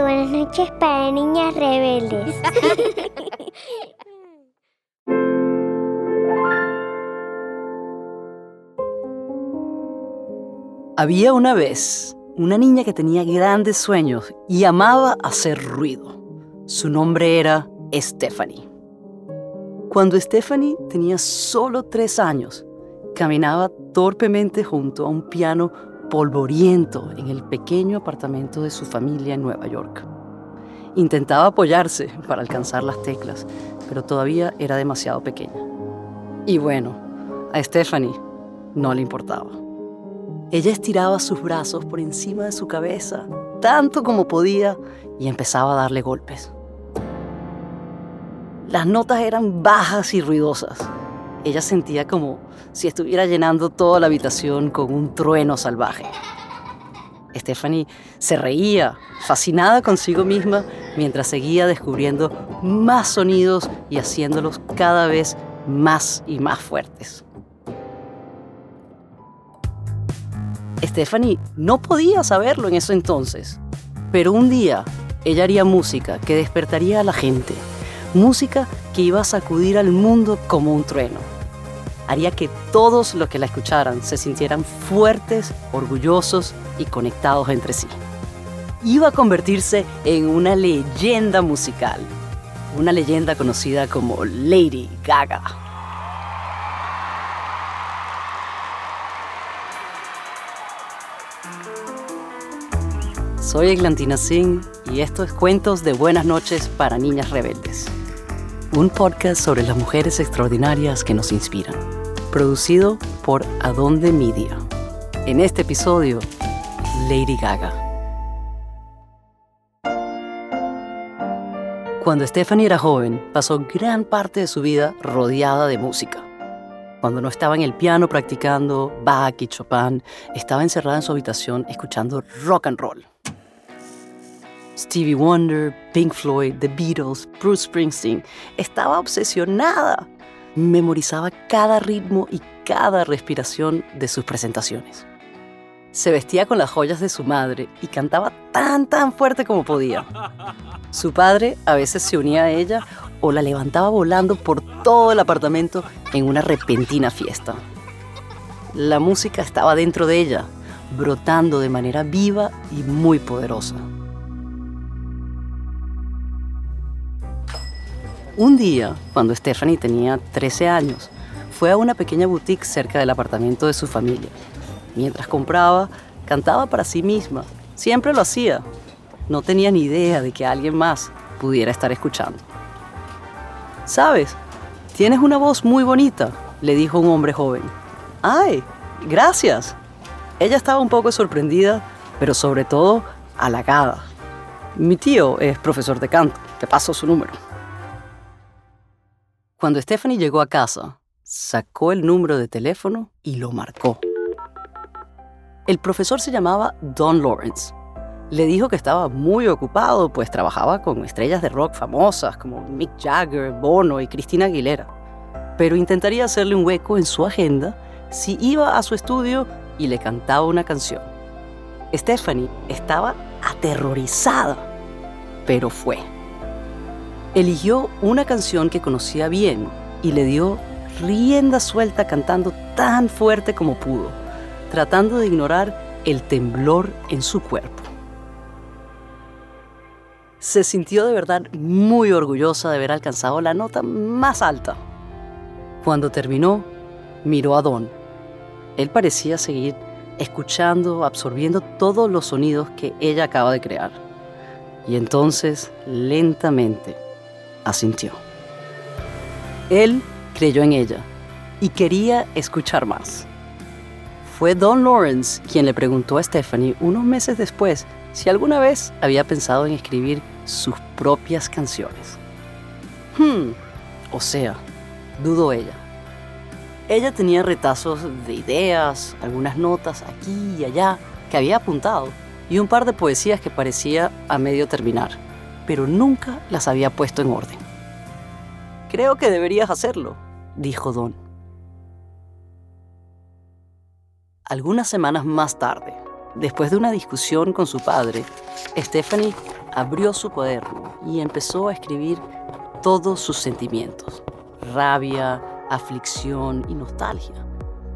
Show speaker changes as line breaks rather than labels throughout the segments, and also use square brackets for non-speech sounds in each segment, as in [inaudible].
buenas noches para niñas rebeldes. [laughs]
Había una vez una niña que tenía grandes sueños y amaba hacer ruido. Su nombre era Stephanie. Cuando Stephanie tenía solo tres años, caminaba torpemente junto a un piano polvoriento en el pequeño apartamento de su familia en Nueva York. Intentaba apoyarse para alcanzar las teclas, pero todavía era demasiado pequeña. Y bueno, a Stephanie no le importaba. Ella estiraba sus brazos por encima de su cabeza, tanto como podía, y empezaba a darle golpes. Las notas eran bajas y ruidosas. Ella sentía como si estuviera llenando toda la habitación con un trueno salvaje. Stephanie se reía, fascinada consigo misma, mientras seguía descubriendo más sonidos y haciéndolos cada vez más y más fuertes. Stephanie no podía saberlo en ese entonces, pero un día ella haría música que despertaría a la gente música que iba a sacudir al mundo como un trueno. Haría que todos los que la escucharan se sintieran fuertes, orgullosos y conectados entre sí. Iba a convertirse en una leyenda musical, una leyenda conocida como Lady Gaga. Soy Eglantina Singh y esto es Cuentos de Buenas noches para Niñas Rebeldes un podcast sobre las mujeres extraordinarias que nos inspiran, producido por Adonde Media. En este episodio, Lady Gaga. Cuando Stephanie era joven, pasó gran parte de su vida rodeada de música. Cuando no estaba en el piano practicando Bach y Chopin, estaba encerrada en su habitación escuchando rock and roll. Stevie Wonder, Pink Floyd, The Beatles, Bruce Springsteen. Estaba obsesionada. Memorizaba cada ritmo y cada respiración de sus presentaciones. Se vestía con las joyas de su madre y cantaba tan tan fuerte como podía. Su padre a veces se unía a ella o la levantaba volando por todo el apartamento en una repentina fiesta. La música estaba dentro de ella, brotando de manera viva y muy poderosa. Un día, cuando Stephanie tenía 13 años, fue a una pequeña boutique cerca del apartamento de su familia. Mientras compraba, cantaba para sí misma. Siempre lo hacía. No tenía ni idea de que alguien más pudiera estar escuchando. ¿Sabes? Tienes una voz muy bonita, le dijo un hombre joven. ¡Ay! Gracias. Ella estaba un poco sorprendida, pero sobre todo halagada. Mi tío es profesor de canto. Te paso su número. Cuando Stephanie llegó a casa, sacó el número de teléfono y lo marcó. El profesor se llamaba Don Lawrence. Le dijo que estaba muy ocupado, pues trabajaba con estrellas de rock famosas como Mick Jagger, Bono y Christina Aguilera. Pero intentaría hacerle un hueco en su agenda si iba a su estudio y le cantaba una canción. Stephanie estaba aterrorizada, pero fue eligió una canción que conocía bien y le dio rienda suelta cantando tan fuerte como pudo, tratando de ignorar el temblor en su cuerpo. Se sintió de verdad muy orgullosa de haber alcanzado la nota más alta. Cuando terminó, miró a Don. Él parecía seguir escuchando, absorbiendo todos los sonidos que ella acaba de crear. Y entonces, lentamente, asintió. Él creyó en ella y quería escuchar más. Fue Don Lawrence quien le preguntó a Stephanie unos meses después si alguna vez había pensado en escribir sus propias canciones. Hmm, o sea, dudó ella. Ella tenía retazos de ideas, algunas notas aquí y allá que había apuntado y un par de poesías que parecía a medio terminar pero nunca las había puesto en orden. Creo que deberías hacerlo, dijo Don. Algunas semanas más tarde, después de una discusión con su padre, Stephanie abrió su cuaderno y empezó a escribir todos sus sentimientos, rabia, aflicción y nostalgia.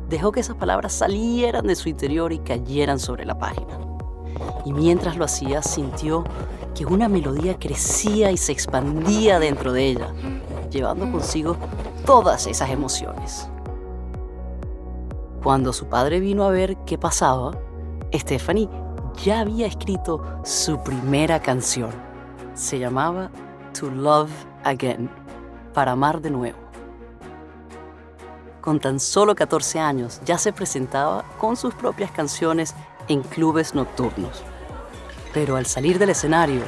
Dejó que esas palabras salieran de su interior y cayeran sobre la página. Y mientras lo hacía, sintió que una melodía crecía y se expandía dentro de ella, llevando consigo todas esas emociones. Cuando su padre vino a ver qué pasaba, Stephanie ya había escrito su primera canción. Se llamaba To Love Again, para amar de nuevo. Con tan solo 14 años ya se presentaba con sus propias canciones en clubes nocturnos. Pero al salir del escenario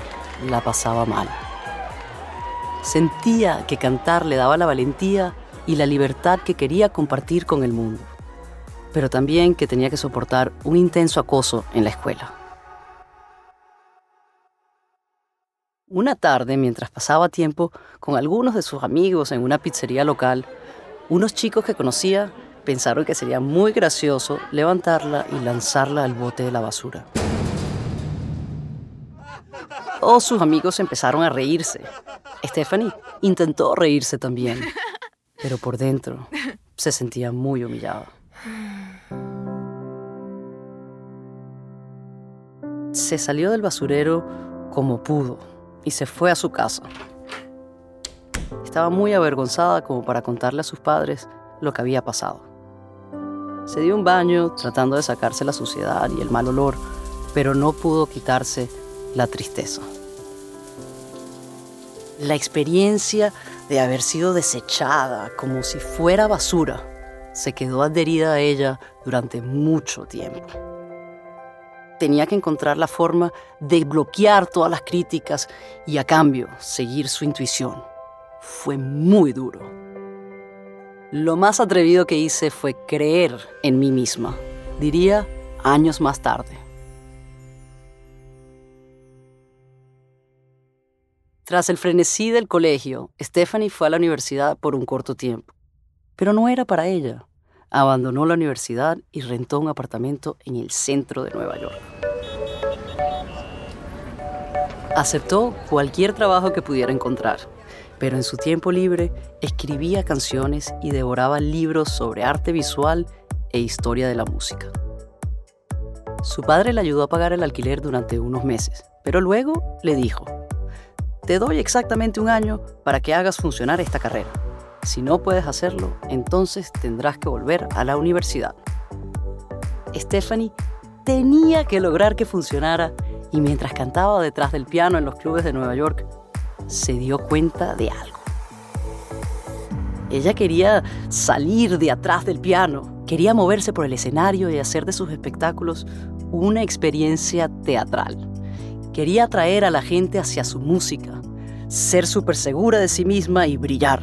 la pasaba mal. Sentía que cantar le daba la valentía y la libertad que quería compartir con el mundo, pero también que tenía que soportar un intenso acoso en la escuela. Una tarde, mientras pasaba tiempo con algunos de sus amigos en una pizzería local, unos chicos que conocía pensaron que sería muy gracioso levantarla y lanzarla al bote de la basura. Todos sus amigos empezaron a reírse. Stephanie intentó reírse también, pero por dentro se sentía muy humillada. Se salió del basurero como pudo y se fue a su casa. Estaba muy avergonzada como para contarle a sus padres lo que había pasado. Se dio un baño tratando de sacarse la suciedad y el mal olor, pero no pudo quitarse la tristeza. La experiencia de haber sido desechada como si fuera basura se quedó adherida a ella durante mucho tiempo. Tenía que encontrar la forma de bloquear todas las críticas y a cambio seguir su intuición. Fue muy duro. Lo más atrevido que hice fue creer en mí misma, diría años más tarde. Tras el frenesí del colegio, Stephanie fue a la universidad por un corto tiempo. Pero no era para ella. Abandonó la universidad y rentó un apartamento en el centro de Nueva York. Aceptó cualquier trabajo que pudiera encontrar pero en su tiempo libre escribía canciones y devoraba libros sobre arte visual e historia de la música. Su padre le ayudó a pagar el alquiler durante unos meses, pero luego le dijo, te doy exactamente un año para que hagas funcionar esta carrera. Si no puedes hacerlo, entonces tendrás que volver a la universidad. Stephanie tenía que lograr que funcionara y mientras cantaba detrás del piano en los clubes de Nueva York, se dio cuenta de algo. Ella quería salir de atrás del piano, quería moverse por el escenario y hacer de sus espectáculos una experiencia teatral. Quería atraer a la gente hacia su música, ser súper segura de sí misma y brillar.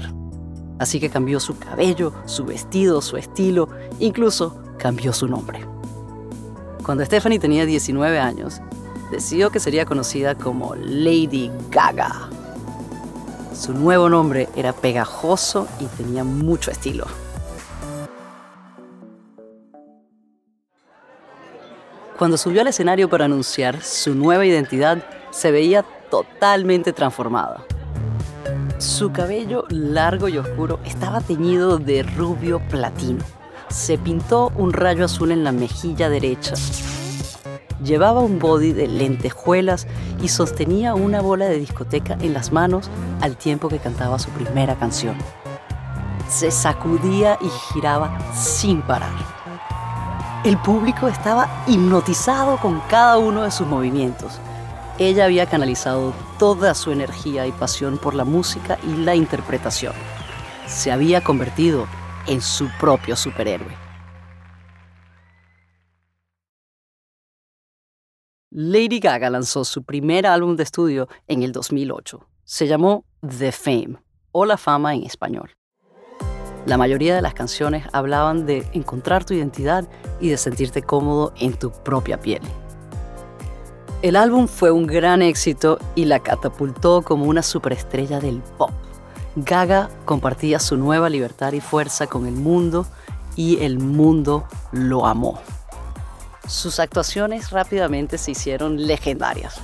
Así que cambió su cabello, su vestido, su estilo, incluso cambió su nombre. Cuando Stephanie tenía 19 años, decidió que sería conocida como Lady Gaga. Su nuevo nombre era pegajoso y tenía mucho estilo. Cuando subió al escenario para anunciar su nueva identidad, se veía totalmente transformada. Su cabello largo y oscuro estaba teñido de rubio platino. Se pintó un rayo azul en la mejilla derecha Llevaba un body de lentejuelas y sostenía una bola de discoteca en las manos al tiempo que cantaba su primera canción. Se sacudía y giraba sin parar. El público estaba hipnotizado con cada uno de sus movimientos. Ella había canalizado toda su energía y pasión por la música y la interpretación. Se había convertido en su propio superhéroe. Lady Gaga lanzó su primer álbum de estudio en el 2008. Se llamó The Fame, o La Fama en español. La mayoría de las canciones hablaban de encontrar tu identidad y de sentirte cómodo en tu propia piel. El álbum fue un gran éxito y la catapultó como una superestrella del pop. Gaga compartía su nueva libertad y fuerza con el mundo y el mundo lo amó. Sus actuaciones rápidamente se hicieron legendarias.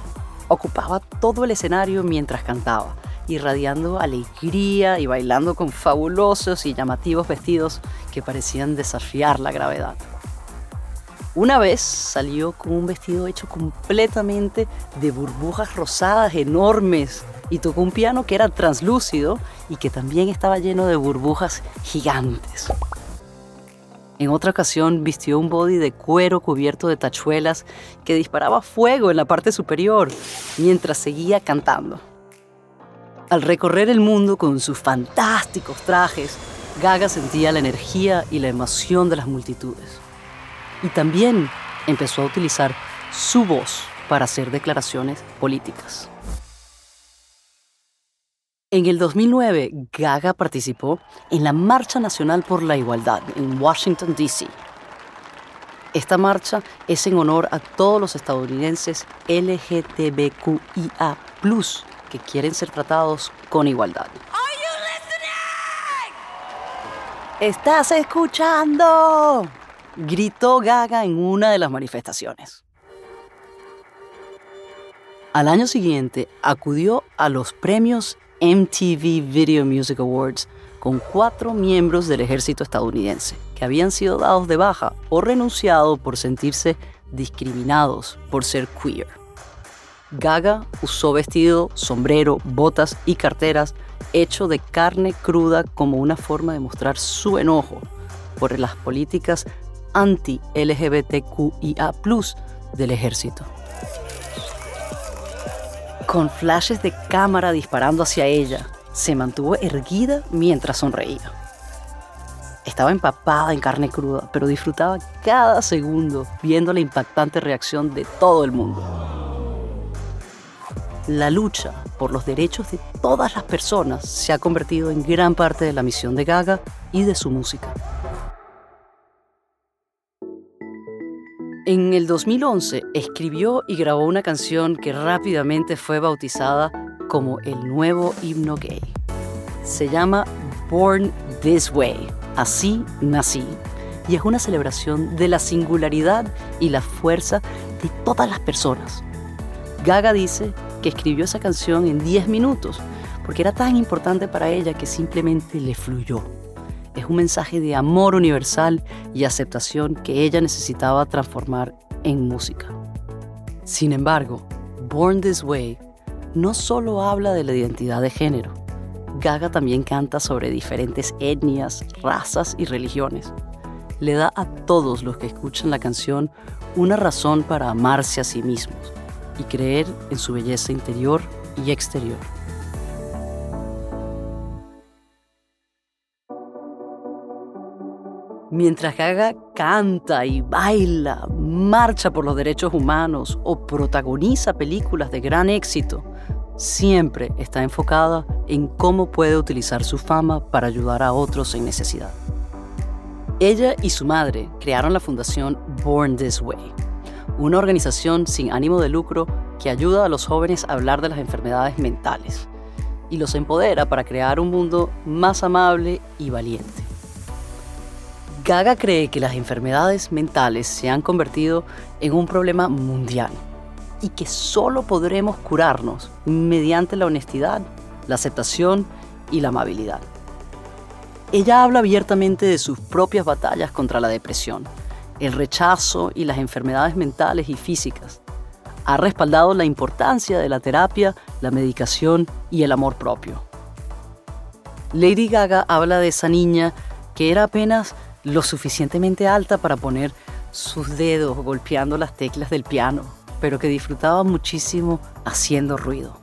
ocupaba todo el escenario mientras cantaba, irradiando alegría y bailando con fabulosos y llamativos vestidos que parecían desafiar la gravedad. Una vez salió con un vestido hecho completamente de burbujas rosadas enormes y tocó un piano que era translúcido y que también estaba lleno de burbujas gigantes. En otra ocasión vistió un body de cuero cubierto de tachuelas que disparaba fuego en la parte superior mientras seguía cantando. Al recorrer el mundo con sus fantásticos trajes, Gaga sentía la energía y la emoción de las multitudes. Y también empezó a utilizar su voz para hacer declaraciones políticas. En el 2009, Gaga participó en la Marcha Nacional por la Igualdad en Washington, D.C. Esta marcha es en honor a todos los estadounidenses LGTBQIA, que quieren ser tratados con igualdad. ¿Estás escuchando? gritó Gaga en una de las manifestaciones. Al año siguiente acudió a los premios MTV Video Music Awards con cuatro miembros del ejército estadounidense que habían sido dados de baja o renunciado por sentirse discriminados por ser queer. Gaga usó vestido, sombrero, botas y carteras hecho de carne cruda como una forma de mostrar su enojo por las políticas anti-LGBTQIA del ejército. Con flashes de cámara disparando hacia ella, se mantuvo erguida mientras sonreía. Estaba empapada en carne cruda, pero disfrutaba cada segundo viendo la impactante reacción de todo el mundo. La lucha por los derechos de todas las personas se ha convertido en gran parte de la misión de Gaga y de su música. En el 2011 escribió y grabó una canción que rápidamente fue bautizada como el nuevo himno gay. Se llama Born This Way, así nací, y es una celebración de la singularidad y la fuerza de todas las personas. Gaga dice que escribió esa canción en 10 minutos porque era tan importante para ella que simplemente le fluyó un mensaje de amor universal y aceptación que ella necesitaba transformar en música. Sin embargo, Born This Way no solo habla de la identidad de género, Gaga también canta sobre diferentes etnias, razas y religiones. Le da a todos los que escuchan la canción una razón para amarse a sí mismos y creer en su belleza interior y exterior. Mientras Gaga canta y baila, marcha por los derechos humanos o protagoniza películas de gran éxito, siempre está enfocada en cómo puede utilizar su fama para ayudar a otros en necesidad. Ella y su madre crearon la fundación Born This Way, una organización sin ánimo de lucro que ayuda a los jóvenes a hablar de las enfermedades mentales y los empodera para crear un mundo más amable y valiente. Gaga cree que las enfermedades mentales se han convertido en un problema mundial y que solo podremos curarnos mediante la honestidad, la aceptación y la amabilidad. Ella habla abiertamente de sus propias batallas contra la depresión, el rechazo y las enfermedades mentales y físicas. Ha respaldado la importancia de la terapia, la medicación y el amor propio. Lady Gaga habla de esa niña que era apenas lo suficientemente alta para poner sus dedos golpeando las teclas del piano, pero que disfrutaba muchísimo haciendo ruido.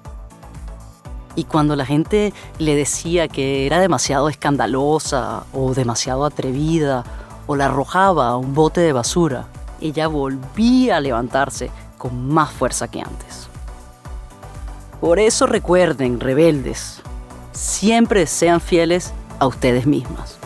Y cuando la gente le decía que era demasiado escandalosa o demasiado atrevida o la arrojaba a un bote de basura, ella volvía a levantarse con más fuerza que antes. Por eso recuerden, rebeldes, siempre sean fieles a ustedes mismas.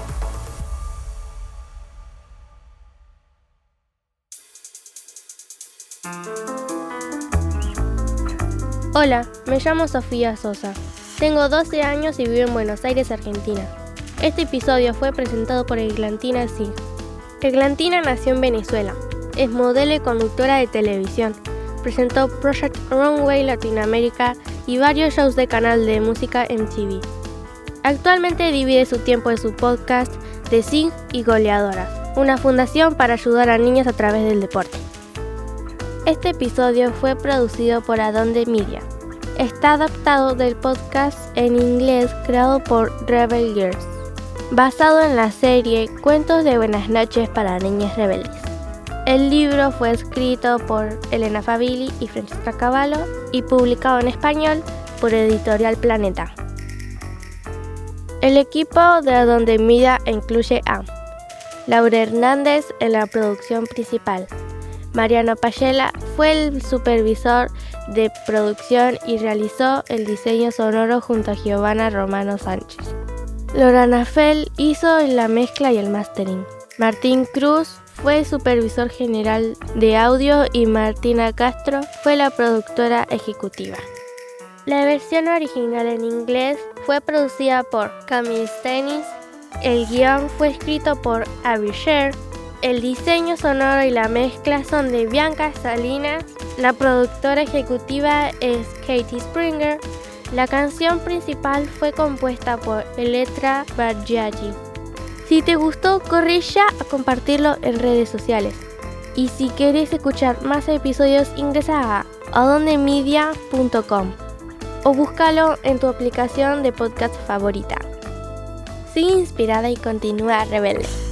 Hola, me llamo Sofía Sosa. Tengo 12 años y vivo en Buenos Aires, Argentina. Este episodio fue presentado por Eglantina Sig. Eglantina nació en Venezuela. Es modelo y conductora de televisión. presentó Project Runway Latinoamérica y varios shows de canal de música MTV. Actualmente divide su tiempo en su podcast The Sing y Goleadoras, una fundación para ayudar a niños a través del deporte. Este episodio fue producido por Adonde Media. Está adaptado del podcast en inglés creado por Rebel Girls, basado en la serie Cuentos de Buenas noches para Niñas Rebeldes. El libro fue escrito por Elena Favilli y Francesca Cavallo y publicado en español por Editorial Planeta. El equipo de Adonde Media incluye a Laura Hernández en la producción principal. Mariano Payela fue el supervisor de producción y realizó el diseño sonoro junto a Giovanna Romano Sánchez. Lorana Fell hizo la mezcla y el mastering. Martín Cruz fue supervisor general de audio y Martina Castro fue la productora ejecutiva. La versión original en inglés fue producida por Camille Stennis, el guion fue escrito por Abby Sher, el diseño sonoro y la mezcla son de Bianca Salinas, la productora ejecutiva es Katie Springer, la canción principal fue compuesta por Eletra Bargiagi. Si te gustó, corre ya a compartirlo en redes sociales. Y si quieres escuchar más episodios, ingresa a adondemedia.com o búscalo en tu aplicación de podcast favorita. Sigue inspirada y continúa rebelde.